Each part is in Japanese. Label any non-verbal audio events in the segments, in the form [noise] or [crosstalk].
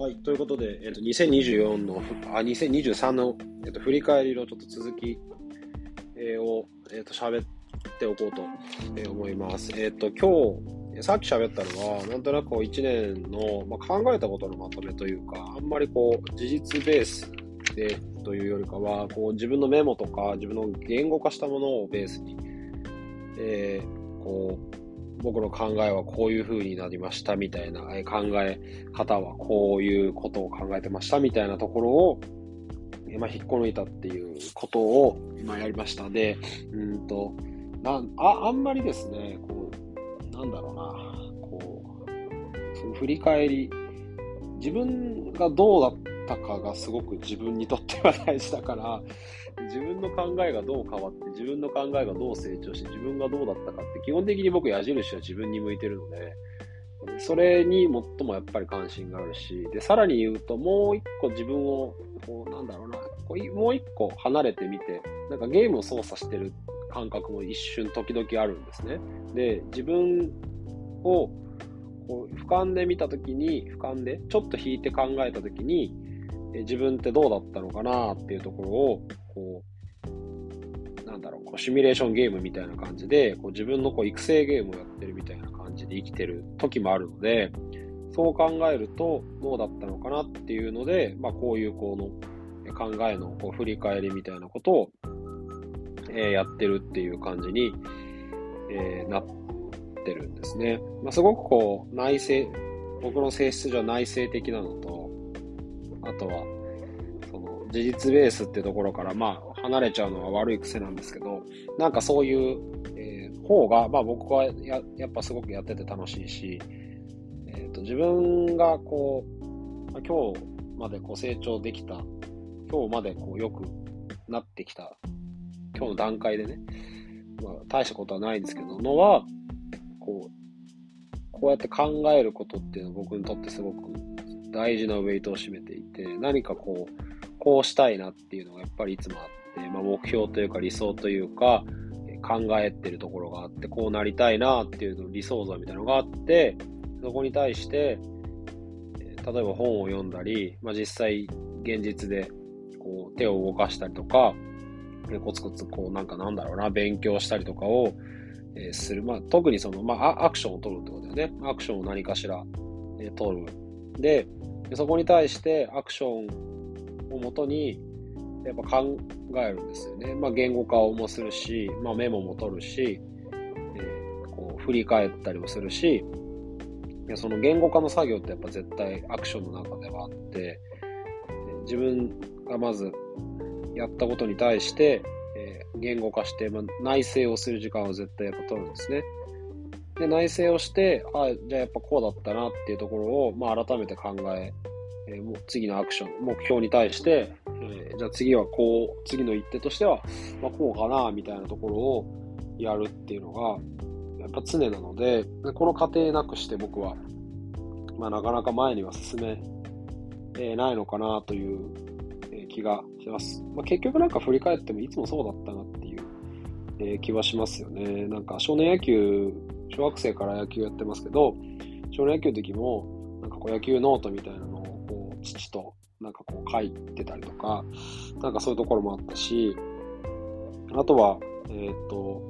はい、ということで、えっと、2024の、あ、2023の、えっと、振り返りのちょっと続き、えー、を、えっと、喋っておこうと、え、思います。えっと、今日、さっき喋ったのは、なんとなく1年の、まあ、考えたことのまとめというか、あんまりこう、事実ベースでというよりかは、こう、自分のメモとか、自分の言語化したものをベースに、えー、こう、僕の考えはこういう風になりましたみたいな、え考え方はこういうことを考えてましたみたいなところを、えまあ、引っこ抜いたっていうことを今やりました。で、うんと、なああんまりですね、こう、なんだろうな、こう、その振り返り、自分がどうだったかがすごく自分にとっては大事だから、自分の考えがどう変わって、自分の考えがどう成長して、自分がどうだったかって、基本的に僕矢印は自分に向いてるので、それに最もやっぱり関心があるし、で、さらに言うと、もう一個自分を、こう、なんだろうな、こうもう一個離れてみて、なんかゲームを操作してる感覚も一瞬時々あるんですね。で、自分をこう俯瞰で見たときに、俯瞰でちょっと引いて考えたときに、自分ってどうだったのかなっていうところを、こう、なんだろう、こうシミュレーションゲームみたいな感じで、こう自分のこう育成ゲームをやってるみたいな感じで生きてる時もあるので、そう考えるとどうだったのかなっていうので、まあこういうこの考えのこう振り返りみたいなことを、え、やってるっていう感じに、え、なってるんですね。まあ、すごくこう内省、僕の性質上内省的なのと、あとはその事実ベースってところから、まあ、離れちゃうのは悪い癖なんですけど、なんかそういう、えー、方が、まあ僕はややっぱすごくやってて楽しいし、えーと、自分がこう、今日までこう成長できた、今日までこう良くなってきた、今日の段階でね、まあ大したことはないんですけど、のは、こう、こうやって考えることっていうのは僕にとってすごく大事なウェイトを占めていて、何かこう、こうしたいなっていうのがやっぱりいつもあって、まあ、目標というか理想というか、考えてるところがあって、こうなりたいなっていうの理想像みたいなのがあって、そこに対して、例えば本を読んだり、まあ、実際現実でこう手を動かしたりとか、コツコツこうなんかなんだろうな、勉強したりとかを、えする。まあ、特にその、まあ、アクションを取るってことだよね。アクションを何かしら、え取る。で、でそこに対してアクションをもとに、やっぱ考えるんですよね。まあ、言語化をもするし、まあ、メモも取るし、えー、こう振り返ったりもするし、その言語化の作業ってやっぱ絶対アクションの中ではあって、自分がまずやったことに対して、えー、言語化して、まあ、内省をする時間を絶対やっぱ取るんですね。で、内省をして、あじゃあやっぱこうだったなっていうところを、まあ、改めて考ええー、もう次のアクション、目標に対して、えー、じゃあ次はこう、次の一手としては、まあ、こうかな、みたいなところをやるっていうのが、やっぱ常なので、この過程なくして僕は、まあ、なかなか前には進め、え、ないのかなという、え気がします。まあ、結局なんか振り返ってもいつもそうだったなっていう、え、気はしますよね。なんか少年野球、小学生から野球やってますけど、少年野球の時も、なんかこう野球ノートみたいなのをこう父となんかこう書いてたりとか、なんかそういうところもあったし、あとは、えっ、と、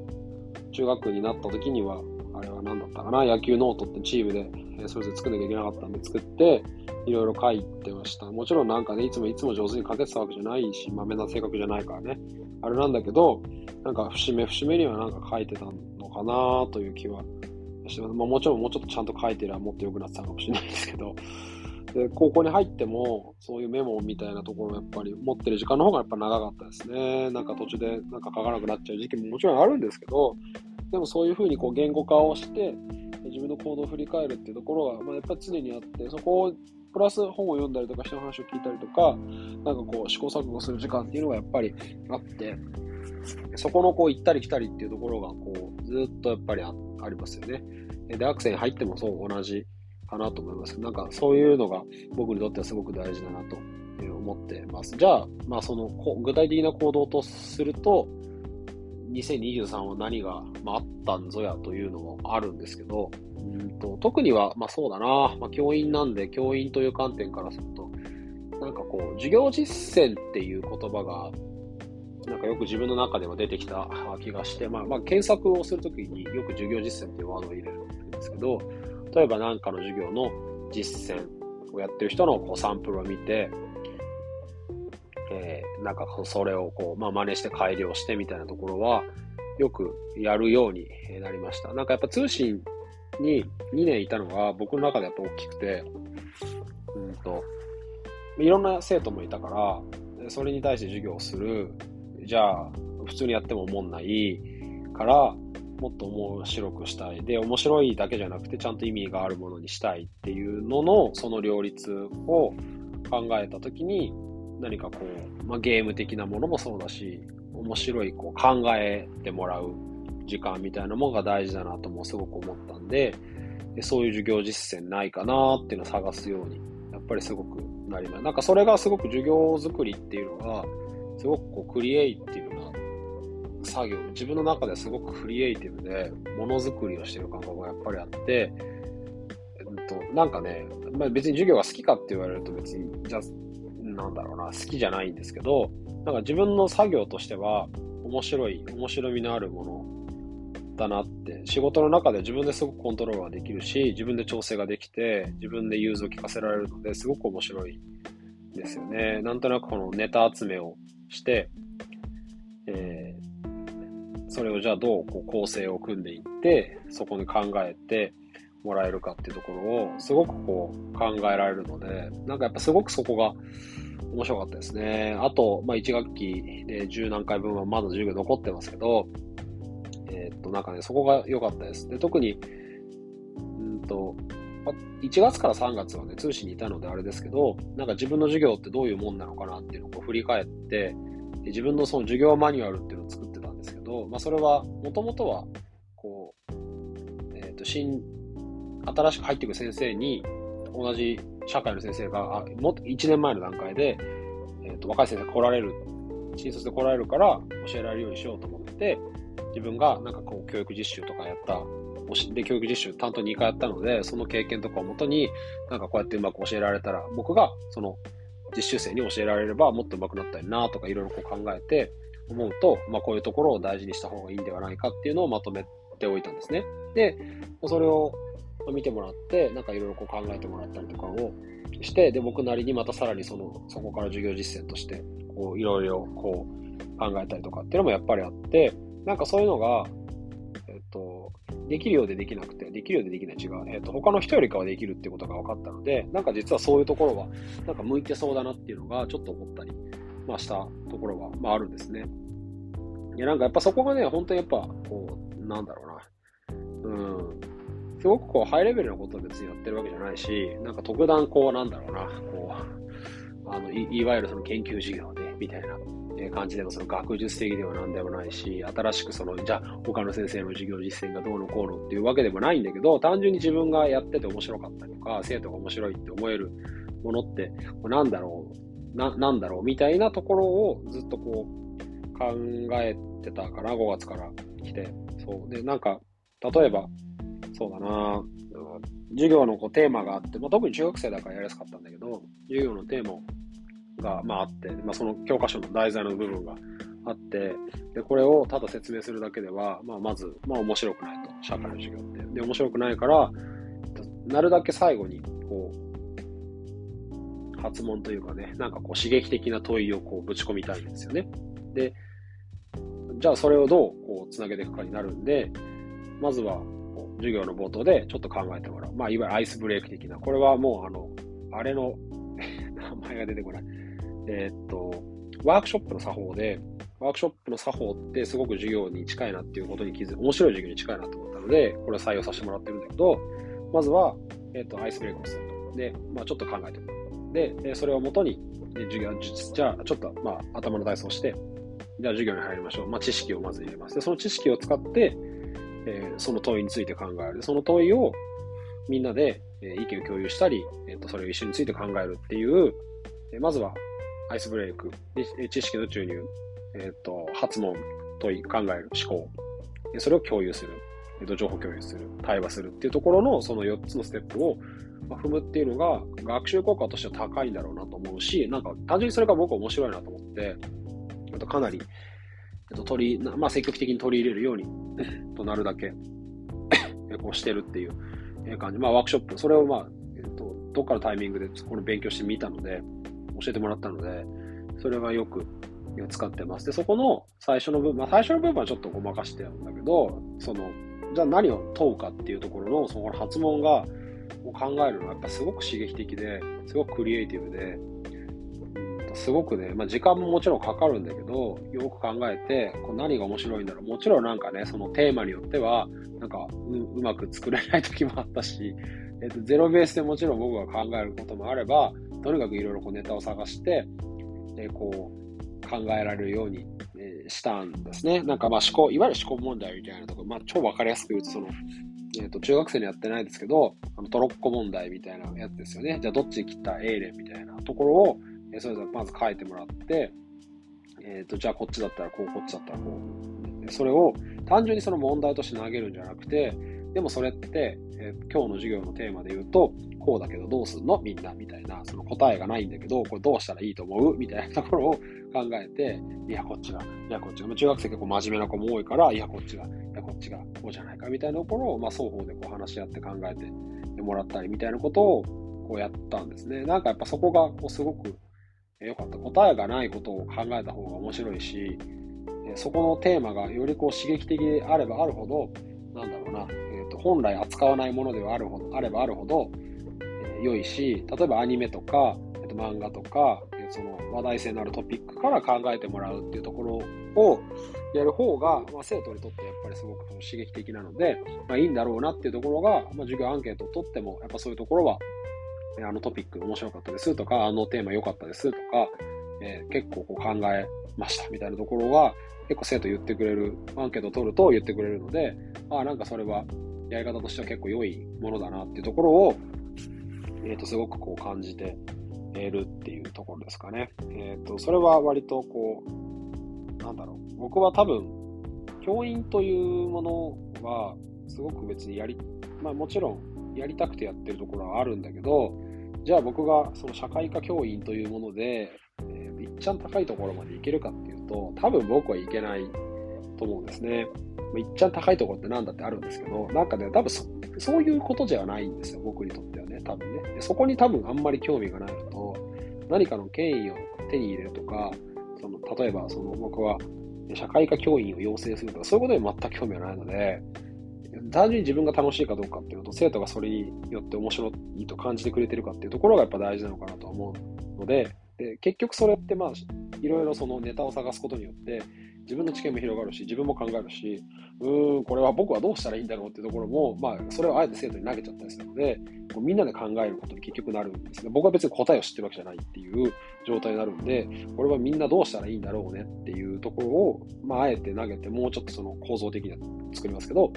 中学になった時には、あれは何だったかな、野球ノートってチームで、えそれぞれ作んなきゃいけなかったんで作って、いろいろ書いてました。もちろんなんかね、いつもいつも上手に書けてたわけじゃないし、まめな性格じゃないからね、あれなんだけど、なんか節目節目にはなんか書いてたかなという気はしてます。まあもちろんもうちょっとちゃんと書いてりゃもっと良くなってたかもしれないですけど、で、高校に入っても、そういうメモみたいなところをやっぱり持ってる時間の方がやっぱ長かったですね。なんか途中でなんか書かなくなっちゃう時期ももちろんあるんですけど、でもそういうふうにこう言語化をして、自分の行動を振り返るっていうところが、まあ、やっぱり常にあって、そこをプラス本を読んだりとか人の話を聞いたりとか、なんかこう試行錯誤する時間っていうのがやっぱりあって、そこのこう行ったり来たりっていうところがこうずっとやっぱりありますよね。で、アクセに入ってもそう同じかなと思います。なんかそういうのが僕にとってはすごく大事だなと思ってます。じゃあ、まあその具体的な行動とすると、2023は何が、まあ、あったんぞやというのもあるんですけど、うんと特には、まあそうだな、まあ、教員なんで、教員という観点からすると、なんかこう、授業実践っていう言葉が、なんかよく自分の中では出てきた気がして、まあ、まあ、検索をするときによく授業実践っていうワードを入れるんですけど、例えば何かの授業の実践をやってる人のこうサンプルを見て、えー、なんかそれをこう、まあ、真似して改良してみたいなところは、よくやるようになりました。なんかやっぱ通信に2年いたのが僕の中でやっぱ大きくて、うんと、いろんな生徒もいたから、それに対して授業をする。じゃあ、普通にやっても思んないから、もっと面白くしたい。で、面白いだけじゃなくて、ちゃんと意味があるものにしたいっていうのの、その両立を考えたときに、何かこう、まあ、ゲーム的なものもそうだし、面白いこう考えてもらう時間みたいなものが大事だなともすごく思ったんで、でそういう授業実践ないかなっていうのを探すように、やっぱりすごくなります。なんかそれがすごく授業作りっていうのが、すごくこうクリエイティブな作業、自分の中ですごくクリエイティブで、ものづくりをしてる感覚がやっぱりあって、えっと、なんかね、まあ、別に授業が好きかって言われると別に、じゃなんだろうな、好きじゃないんですけど、なんか自分の作業としては、面白い、面白みのあるものだなって、仕事の中で自分ですごくコントロールができるし、自分で調整ができて、自分で融通を聞かせられるので、すごく面白いですよね。なんとなくこのネタ集めをして、えー、それをじゃあどうこう構成を組んでいって、そこに考えてもらえるかっていうところを、すごくこう考えられるので、なんかやっぱすごくそこが面白かったですね。あと、まあ1学期で十何回分はまだ授業残ってますけど、えー、っと、なんかね、そこが良かったです。で、特に、うんと、1月から3月はね、通信にいたのであれですけど、なんか自分の授業ってどういうもんなのかなっていうのをう振り返って、自分のその授業マニュアルっていうのを作ってたんですけど、まあそれは、もともとは、こう、えっ、ー、と、新、新しく入っていく先生に、同じ社会の先生が、あもっと1年前の段階で、えっ、ー、と、若い先生が来られる、新卒で来られるから教えられるようにしようと思って、自分がなんかこう教育実習とかやったで、教育実習担当2回やったので、その経験とかをもとに、なんかこうやってうまく教えられたら、僕がその実習生に教えられればもっと上手くなったりなとかいろいろこう考えて思うと、まあこういうところを大事にした方がいいんではないかっていうのをまとめておいたんですね。で、それを見てもらって、なんかいろいろこう考えてもらったりとかをして、で、僕なりにまたさらにその、そこから授業実践として、こういろいろこう考えたりとかっていうのもやっぱりあって、なんかそういうのが、できるようでできなくて、できるようでできない違う。えっと、他の人よりかはできるってことが分かったので、なんか実はそういうところは、なんか向いてそうだなっていうのが、ちょっと思ったり、まあしたところは、まああるんですね。いや、なんかやっぱそこがね、本当にやっぱ、こう、なんだろうな。うん。すごくこう、ハイレベルなことを別にやってるわけじゃないし、なんか特段こう、なんだろうな、こう、あの、いいわゆるその研究授業で、みたいな。感じでのその学術的では何でもないし、新しくその、じゃあ他の先生の授業実践がどうのこうのっていうわけでもないんだけど、単純に自分がやってて面白かったりとか、生徒が面白いって思えるものって、なんだろう、な、なんだろうみたいなところをずっとこう考えてたかな、5月から来て。そう。で、なんか、例えば、そうだな授業のこうテーマがあって、まあ、特に中学生だからやりやすかったんだけど、授業のテーマをが、まあ、あって、まあ、その教科書の題材の部分があって、で、これをただ説明するだけでは、まあ、まず、まあ、面白くないと。社会の授業って。で、面白くないから、なるだけ最後に、こう、発問というかね、なんかこう、刺激的な問いをこう、ぶち込みたいんですよね。で、じゃあそれをどう、こう、つなげていくかになるんで、まずは、授業の冒頭でちょっと考えてもらう。まあ、いわゆるアイスブレイク的な。これはもう、あの、あれの [laughs] 名前が出てこない。えー、っと、ワークショップの作法で、ワークショップの作法ってすごく授業に近いなっていうことに気づい、面白い授業に近いなと思ったので、これを採用させてもらってるんだけど、まずは、えっ、と、アイスブレイクをすると。で、まあちょっと考えてみる。で、それをもとに、授業、じゃあ、ちょっと、まあ頭の体操して、じゃあ授業に入りましょう。まあ知識をまず入れます。で、その知識を使って、えー、その問いについて考える。その問いをみんなで、え意見を共有したり、えーと、それを一緒について考えるっていう、えまずはアイスブレイク、知識の注入、えっ、ー、と、発問問い、考える、思考。それを共有する。えっと、情報共有する。対話するっていうところのその4つのステップを踏むっていうのが学習効果としては高いんだろうなと思うし、なんか単純にそれが僕は面白いなと思って、えっと、かなり、えっと、取り、まあ、積極的に取り入れるように [laughs] となるだけこうしてるっていう感じ。まあ、ワークショップ、それをまあ、えっと、どっかのタイミングでこの勉強してみたので、教えてもらったので、それはよく使ってます。で、そこの最初の部分、まあ、最初の部分はちょっとごまかしてるんだけど、その、じゃあ何を問うかっていうところの、その発問が、を考えるのはやっぱすごく刺激的で、すごくクリエイティブで、すごくね、まあ、時間ももちろんかかるんだけど、よく考えて、こう何が面白いんだろう。もちろんなんかね、そのテーマによっては、なんかううまく作れない時もあったし、えっと、ゼロベースでもちろん僕が考えることもあれば、とにかくいろいろネタを探して、えー、こう、考えられるように、え、したんですね。なんかまあ思考、いわゆる思考問題みたいなところ、まあ超わかりやすく言うと、その、えっ、ー、と、中学生にやってないですけど、あのトロッコ問題みたいなやつですよね。じゃあどっち切った？A 連みたいなところを、えー、それぞれまず書いてもらって、えっ、ー、と、じゃあこっちだったらこう、こっちだったらこう。それを単純にその問題として投げるんじゃなくて、でもそれって、えー、今日の授業のテーマで言うと、こうだけどどうすんの？みんなみたいな、その答えがないんだけど、これどうしたらいいと思う？みたいなところを考えて、いや、こっちが、いや、こっちが。中学生結構真面目な子も多いから、いや、こっちが、いや、こっちが、こうじゃないか？みたいなところを、まあ、双方でこう話し合って考えてもらったりみたいなことをこうやったんですね。なんかやっぱそこがこうすごく良かった。答えがないことを考えた方が面白いし、そこのテーマがよりこう刺激的であればあるほど、なんだろうな、本来扱わないものではあるほどあればあるほど、えー、良いし、例えばアニメとか、えー、と漫画とか、え、その話題性のあるトピックから考えてもらうっていうところをやる方が、まあ、生徒にとってやっぱりすごく刺激的なので、まあ、いいんだろうなっていうところが、まあ、授業アンケートを取っても、やっぱそういうところは、あのトピック面白かったですとか、あのテーマ良かったですとか、えー、結構こう考えましたみたいなところは、結構生徒言ってくれる、アンケートを取ると言ってくれるので、ああ、なんかそれはやり方としては結構良いものだなっていうところを、えっ、ー、と、すごくこう感じているっていうところですかね。えっ、ー、と、それは割とこう、なんだろう。僕は多分、教員というものは、すごく別にやり、まあもちろんやりたくてやってるところはあるんだけど、じゃあ僕がその社会科教員というもので、えー、いっちゃん高いところまでいけるかっていうと、多分僕はいけないと思うんですね。いっちゃん高いところって何だってあるんですけど、なんかね、多分そそういうことじゃないんですよ、僕にとってはね、多分ね。そこに多分あんまり興味がないのと、何かの権威を手に入れるとか、その例えばその僕は社会科教員を養成するとか、そういうことに全く興味はないので、単純に自分が楽しいかどうかっていうのと、生徒がそれによって面白いと感じてくれてるかっていうところがやっぱ大事なのかなと思うので、で結局それってまあ、いろいろそのネタを探すことによって、自分の知見も広がるし、自分も考えるし、うーん、これは僕はどうしたらいいんだろうっていうところも、まあ、それをあえて生徒に投げちゃったりするので、こうみんなで考えることに結局なるんですね。僕は別に答えを知ってるわけじゃないっていう状態になるんで、これはみんなどうしたらいいんだろうねっていうところを、まあ、あえて投げて、もうちょっとその構造的には作りますけど、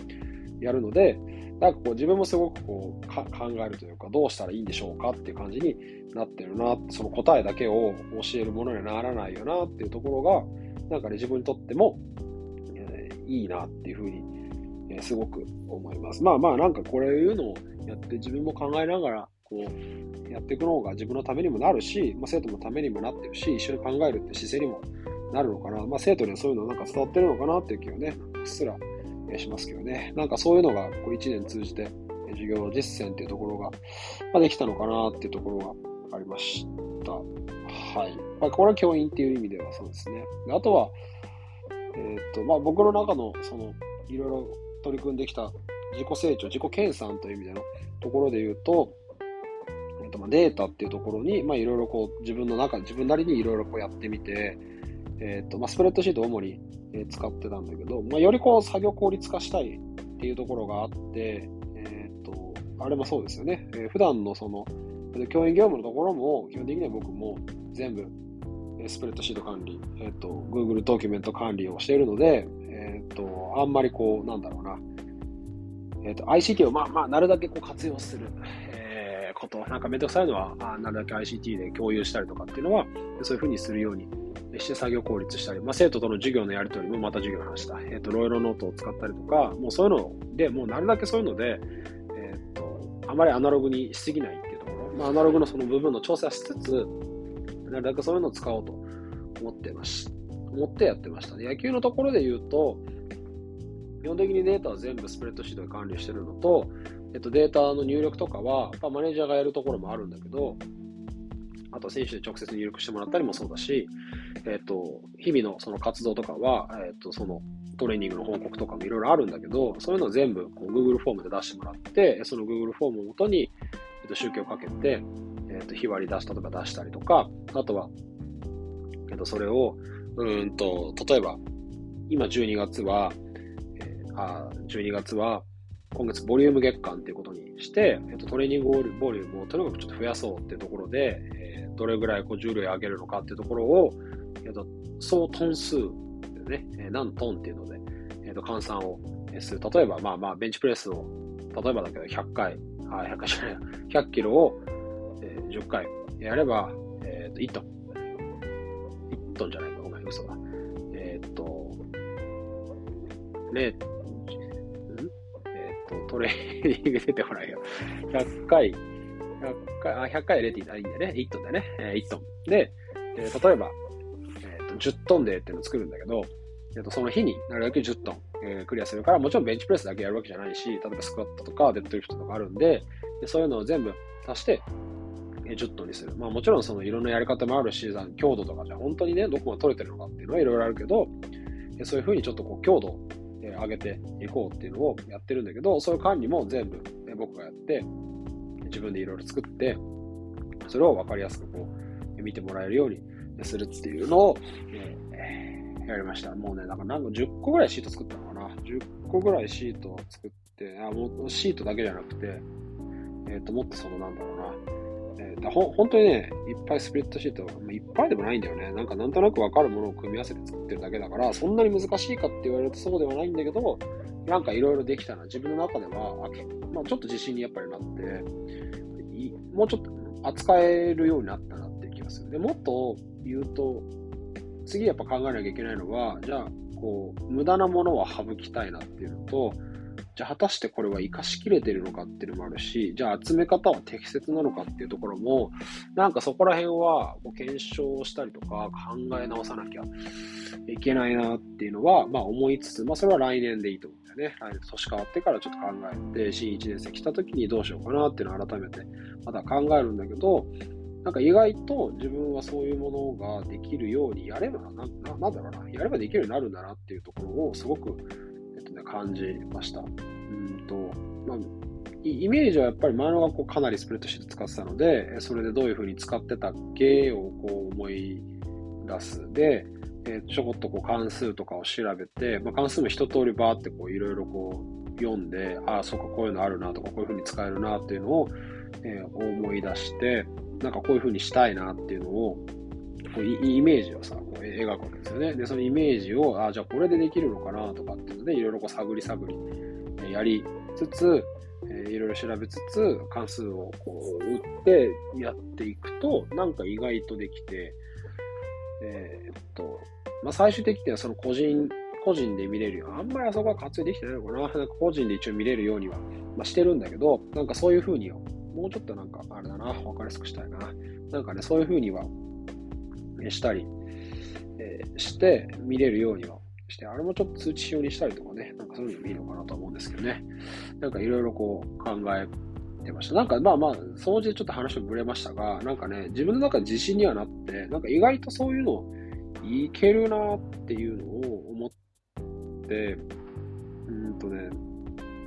やるので、なんかこう自分もすごくこう考えるというか、どうしたらいいんでしょうかっていう感じになってるな、その答えだけを教えるものにはならないよなっていうところが、なんかね、自分にとっても、えー、いいなっていうふうに、えー、すごく思います。まあまあ、なんかこれいうのをやって自分も考えながら、こう、やっていくのが自分のためにもなるし、まあ、生徒のためにもなってるし、一緒に考えるって姿勢にもなるのかな。まあ、生徒にはそういうのなんか伝わってるのかなっていう気がね、うっすらしますけどね。なんかそういうのがこう1年通じて授業の実践っていうところが、まあ、できたのかなっていうところがありました。はい。まあ、これは教員っていう意味ではそうですね。あとは、えー、っと、まあ、僕の中の、その、いろいろ取り組んできた自己成長、自己研鑽という意味でのところで言うと、えー、っとまあ、データっていうところに、まあ、いろいろこう、自分の中、自分なりにいろいろこうやってみて、えー、っと、まあ、スプレッドシートを主に使ってたんだけど、まあ、よりこう、作業効率化したいっていうところがあって、えっと、あれもそうですよね。えー、普段のその、教員業務のところも、基本的には僕も全部、スプレッドシート管理、えっ、ー、と、Google ドキュメント管理をしているので、えっ、ー、と、あんまりこう、なんだろうな、えっ、ー、と、ICT をまあまあ、なるだけこう活用する、えー、こと、なんかめんどくさいのは、あなるだけ ICT で共有したりとかっていうのは、そういうふうにするようにして作業効率したり、まあ、生徒との授業のやり取りもまた授業の話だ。えっ、ー、と、ロイロノートを使ったりとか、もうそういうので、もうなるだけそういうので、えっ、と、あまりアナログにしすぎないっていうところ、まあ、アナログのその部分の調整はしつつ、なるだけそういうのを使おうと思ってまし、思ってやってましたね。野球のところで言うと、基本的にデータは全部スプレッドシートで管理してるのと、えっと、データの入力とかは、まあ、マネージャーがやるところもあるんだけど、あと選手で直接入力してもらったりもそうだし、えっと、日々のその活動とかは、えっと、そのトレーニングの報告とかもいろいろあるんだけど、そういうのを全部こう Google フォームで出してもらって、その Google フォームをもとに、えっと、宗教をかけて、えっと、日割り出したとか出したりとか、あとは、えっと、それを、うんと、例えば、今12月は、えー、あ12月は、今月ボリューム月間っていうことにして、えっと、トレーニングボリュームをとにかくちょっと増やそうっていうところで、えー、どれぐらいこう重量上げるのかっていうところを、えっと、総トン数でね、えー、何トンっていうので、えっと、換算をする。例えば、まあまあ、ベンチプレスを、例えばだけど100回、あ、100回じゃない、100キロを、えー、10回やれば、えっと、1トン。1トンじゃないか、ごめん、嘘だ。えっと、0、と、トレーニング出てこないよ。100回、100回、あ、100回入れていいんだよね。1トンだね。えー、1トン。で、え、例えば、えーと、10トンでっていうのを作るんだけど、えーと、その日になるだけ10トン、えー、クリアするから、もちろんベンチプレスだけやるわけじゃないし、例えばスクワットとかデッドリフトとかあるんで、でそういうのを全部足して、10トンにする。まあもちろんそのいろんなやり方もあるし、強度とかじゃ本当にね、どこまで取れてるのかっていうのはいろいろあるけど、そういうふうにちょっとこう強度え上げていこうっていうのをやってるんだけど、そういう管理も全部、僕がやって、自分でいろいろ作って、それを分かりやすくこう、見てもらえるようにするっていうのを、えー、やりました。もうね、なんか何個、10個ぐらいシート作ったのかな。10個ぐらいシートを作って、あ、もうシートだけじゃなくて、えっ、ー、と、もっとそのなんだろうな、えだほ本当にね、いっぱいスプレッドシート、いっぱいでもないんだよね。なんかなんとなくわかるものを組み合わせて作ってるだけだから、そんなに難しいかって言われるとそうではないんだけど、なんかいろいろできたな。自分の中では、まあ、ちょっと自信にやっぱりなって、もうちょっと扱えるようになったなっていう気がする。でもっと言うと、次やっぱ考えなきゃいけないのは、じゃあ、こう、無駄なものは省きたいなっていうのと、じゃあ果たしてこれは活かしきれてるのかっていうのもあるし、じゃあ集め方は適切なのかっていうところも、なんかそこら辺はこう検証したりとか考え直さなきゃいけないなっていうのは、まあ思いつつ、まあそれは来年でいいと思うんだよね。来年年変わってからちょっと考えて、新1年生来た時にどうしようかなっていうのを改めてまた考えるんだけど、なんか意外と自分はそういうものができるようにやればな、ななんだろうな、やればできるようになるんだなっていうところをすごく感じました。うんと、まあ、イメージはやっぱり前の学校かなりスプレッドシート使ってたので、それでどういう風に使ってたっけをこう思い出す。で、えー、ちょこっとこう関数とかを調べて、まあ、関数も一通りバーってこういろいろこう読んで、ああ、そっか、こういうのあるなとか、こういう風に使えるなっていうのを、えー、思い出して、なんかこういう風にしたいなっていうのをこうイメージをさ、描くわけですよね。で、そのイメージを、あ、じゃあこれでできるのかなとかっていうので、いろいろこう探り探り、やりつつ、えいろいろ調べつつ、関数をこう打ってやっていくと、なんか意外とできて、えー、っと、まあ、最終的にはその個人、個人で見れるよあんまりあそこは活用できてないのかな。なんか個人で一応見れるようには、まあ、してるんだけど、なんかそういう風に、もうちょっとなんか、あれだな、わかりやすくしたいな。なんかね、そういう風にはしたり、えー、して見れるようにはして、あれもちょっと通知表にしたりとかね、なんかそういうのもいいのかなと思うんですけどね。なんかいろいろこう考えてました。なんかまあまあ、掃除でちょっと話もぶれましたが、なんかね、自分の中で自信にはなって、なんか意外とそういうのいけるなっていうのを思って、うんとね、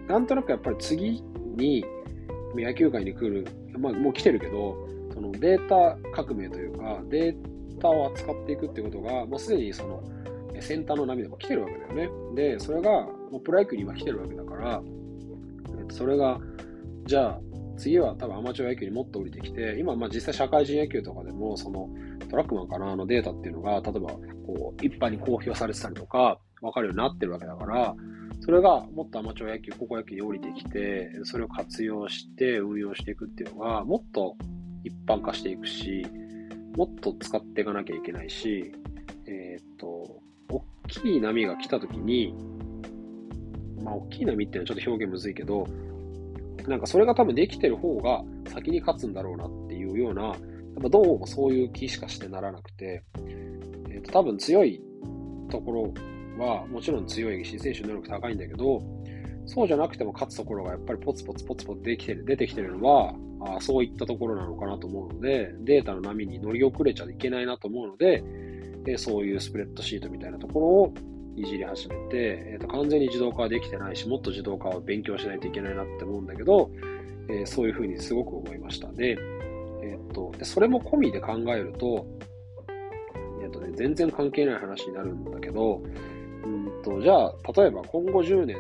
なんとなくやっぱり次に野球界に来る、まあもう来てるけど、そのデータ革命というか、データーを扱っていくってことが、もうすでにその先端の波でも来てるわけだよね。で、それがもうプロ野球に今来てるわけだから、それが、じゃあ次は多分アマチュア野球にもっと降りてきて、今まあ実際社会人野球とかでも、そのトラックマンかなのデータっていうのが、例えばこう一般に公表されてたりとか、わかるようになってるわけだから、それがもっとアマチュア野球、高校野球に降りてきて、それを活用して運用していくっていうのが、もっと一般化していくし、もっと使っていかなきゃいけないし、えっと大きい波が来た時に、まあ、大きい波っていうのはちょっと表現むずいけど、なんかそれが多分できてる方が先に勝つんだろうなっていうような、やっぱどうもそういう気しかしてならなくて、えー、と多分強いところはもちろん強い新選手能力高いんだけど、そうじゃなくても勝つところがやっぱりポツポツポツポツできてる出てきてるのは、あそういったところなのかなと思うので、データの波に乗り遅れちゃいけないなと思うので、でそういうスプレッドシートみたいなところをいじり始めて、えーと、完全に自動化はできてないし、もっと自動化を勉強しないといけないなって思うんだけど、えー、そういうふうにすごく思いました。で、えーと、でそれも込みで考えると、えーとね、全然関係ない話になるんだけど、うんとじゃあ、例えば今後10年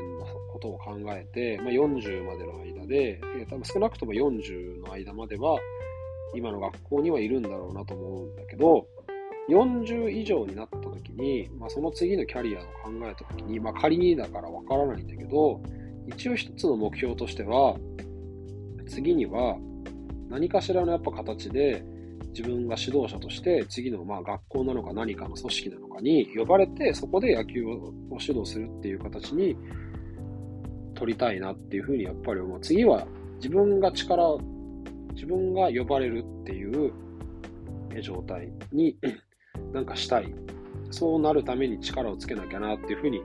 ことを考えて、まあ、40までの間で、えー、多分少なくとも40の間までは、今の学校にはいるんだろうなと思うんだけど、40以上になった時に、まあ、その次のキャリアを考えた時に、まあ、仮にだからわからないんだけど、一応一つの目標としては、次には何かしらのやっぱ形で自分が指導者として次のまあ学校なのか何かの組織なのかに呼ばれてそこで野球を指導するっていう形に取りたいなっていうふうにやっぱり思う。次は自分が力、自分が呼ばれるっていう状態に [clears throat] なんかしたい。そうなるために力をつけなきゃなっていうふうに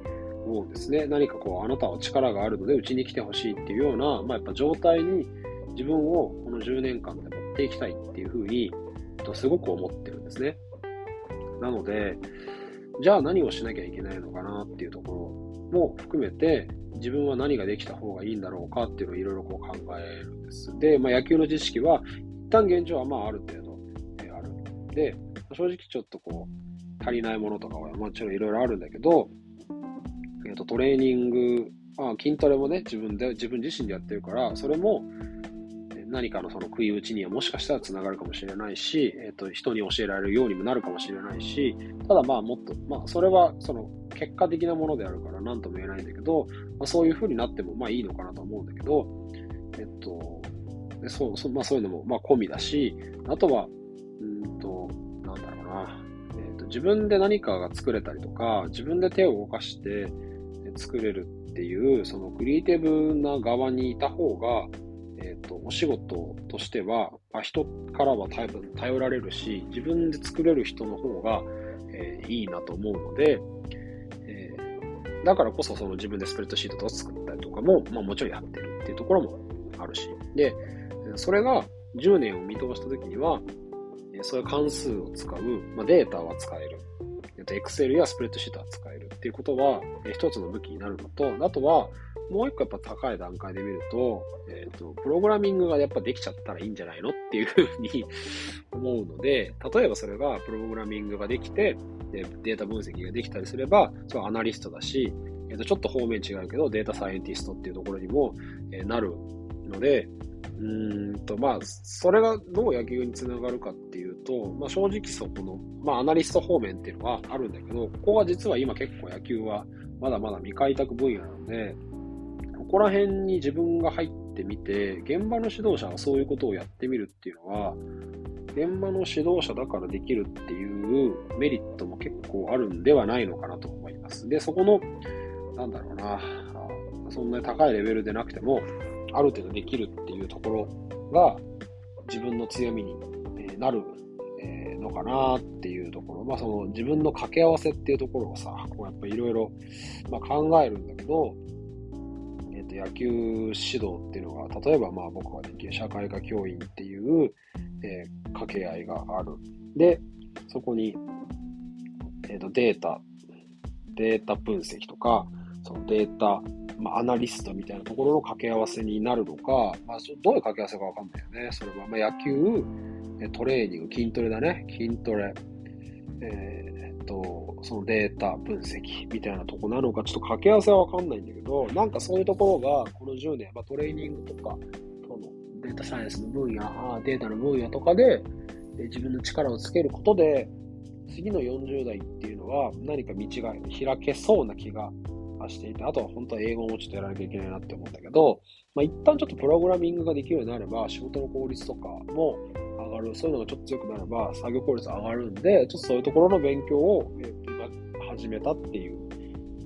思うんですね。何かこう、あなたは力があるのでうちに来てほしいっていうような、まあ、やっぱ状態に自分をこの10年間で持っていきたいっていうふうに、すごく思ってるんですね。なので、じゃあ何をしなきゃいけないのかなっていうところも含めて、自分は何ができた方がいいんだろうかっていうのをいろいろこう考えるんです。で、まあ、野球の知識は、一旦現状はまあある程度、えある。で、正直ちょっとこう、足りないものとかはもちろんいろいろあるんだけど、えー、とトレーニング、まあ筋トレもね、自分で、自分自身でやってるから、それも何かのその食い打ちにはもしかしたらつながるかもしれないし、えっ、ー、と、人に教えられるようにもなるかもしれないし、ただまあもっと、まあそれはその結果的なものであるから何とも言えないんだけど、まあ、そういう風になってもまあいいのかなと思うんだけど、えっと、そうそまあ、そういうのもまあ込みだし、あとは、うんと、なんだろうな、えっと、自分で何かが作れたりとか、自分で手を動かして作れるっていう、そのクリエイティブな側にいた方が、えっと、お仕事としては、あ、人からは多分頼られるし、自分で作れる人の方が、えー、いいなと思うので、えだからこそその自分でスプレッドシートを作ったりとかも、まあもちろんやってるっていうところもあるし。で、それが10年を見通したときには、そういう関数を使う、まあ、データは使える。エクセルやスプレッドシートは使えるっていうことは、一つの武器になるのと、あとは、もう一個やっぱ高い段階で見ると、えっ、ー、と、プログラミングがやっぱできちゃったらいいんじゃないのっていうふうに [laughs] 思うので、例えばそれがプログラミングができて、でデータ分析ができたりすれば、それはアナリストだし、えっ、ー、と、ちょっと方面違うけど、データサイエンティストっていうところにも、えー、なるので、うんと、まあ、それがどう野球につながるかっていうと、まあ正直そこの、まあアナリスト方面っていうのはあるんだけど、ここは実は今結構野球はまだまだ未開拓分野なので、ここら辺に自分が入ってみて、現場の指導者はそういうことをやってみるっていうのは、現場の指導者だからできるっていうメリットも結構あるんではないのかなと思います。で、そこの、なんだろうな、そんなに高いレベルでなくても、ある程度できるっていうところが自分の強みになるのかなっていうところ、まあその自分の掛け合わせっていうところをさ、こうやっぱいろいろ考えるんだけど、と野球指導っていうのが、例えばまあ僕ができる社会科教員っていう、えー、掛け合いがある。で、そこに、えー、とデータ、データ分析とか、そのデータ、まあ、アナリストみたいなところの掛け合わせになるのか、まあ、どういう掛け合わせかわかんないよね。それは、まあ、野球、トレーニング、筋トレだね。筋トレ、えー、っと、そのデータ分析みたいなとこなのか、ちょっと掛け合わせはわかんないんだけど、なんかそういうところが、この10年、まあ、トレーニングとか、そのデータサイエンスの分野、データの分野とかで、自分の力をつけることで、次の40代っていうのは何か道が開けそうな気がしていて、あとは本当は英語もちょっとやらなきゃいけないなって思うんだけど、まあ、一旦ちょっとプログラミングができるようになれば、仕事の効率とかも上がる、そういうのがちょっと強くなれば、作業効率上がるんで、ちょっとそういうところの勉強を、始めたっていう、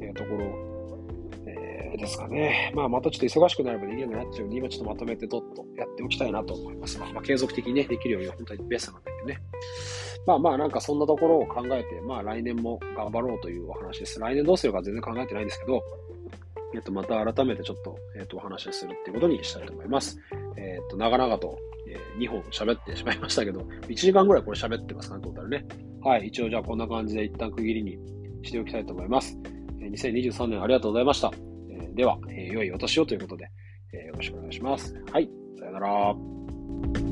え、ところ、えー、ですかね。まあ、またちょっと忙しくなればできるようになっちゃうので、今ちょっとまとめてどっとやっておきたいなと思います。まあ、継続的にね、できるように本当にベストなんだけどね。まあまあ、なんかそんなところを考えて、まあ来年も頑張ろうというお話です。来年どうするか全然考えてないんですけど、えっと、また改めてちょっと、えっと、お話をするっていうことにしたいと思います。えっと、長々と、えー、2本喋ってしまいましたけど、1時間ぐらいこれ喋ってますかね、トータルね。はい、一応じゃあこんな感じで一旦区切りにしておきたいと思います。え、2023年ありがとうございました。え、では、え、良いお年をということで、え、よろしくお願いします。はい、さよなら。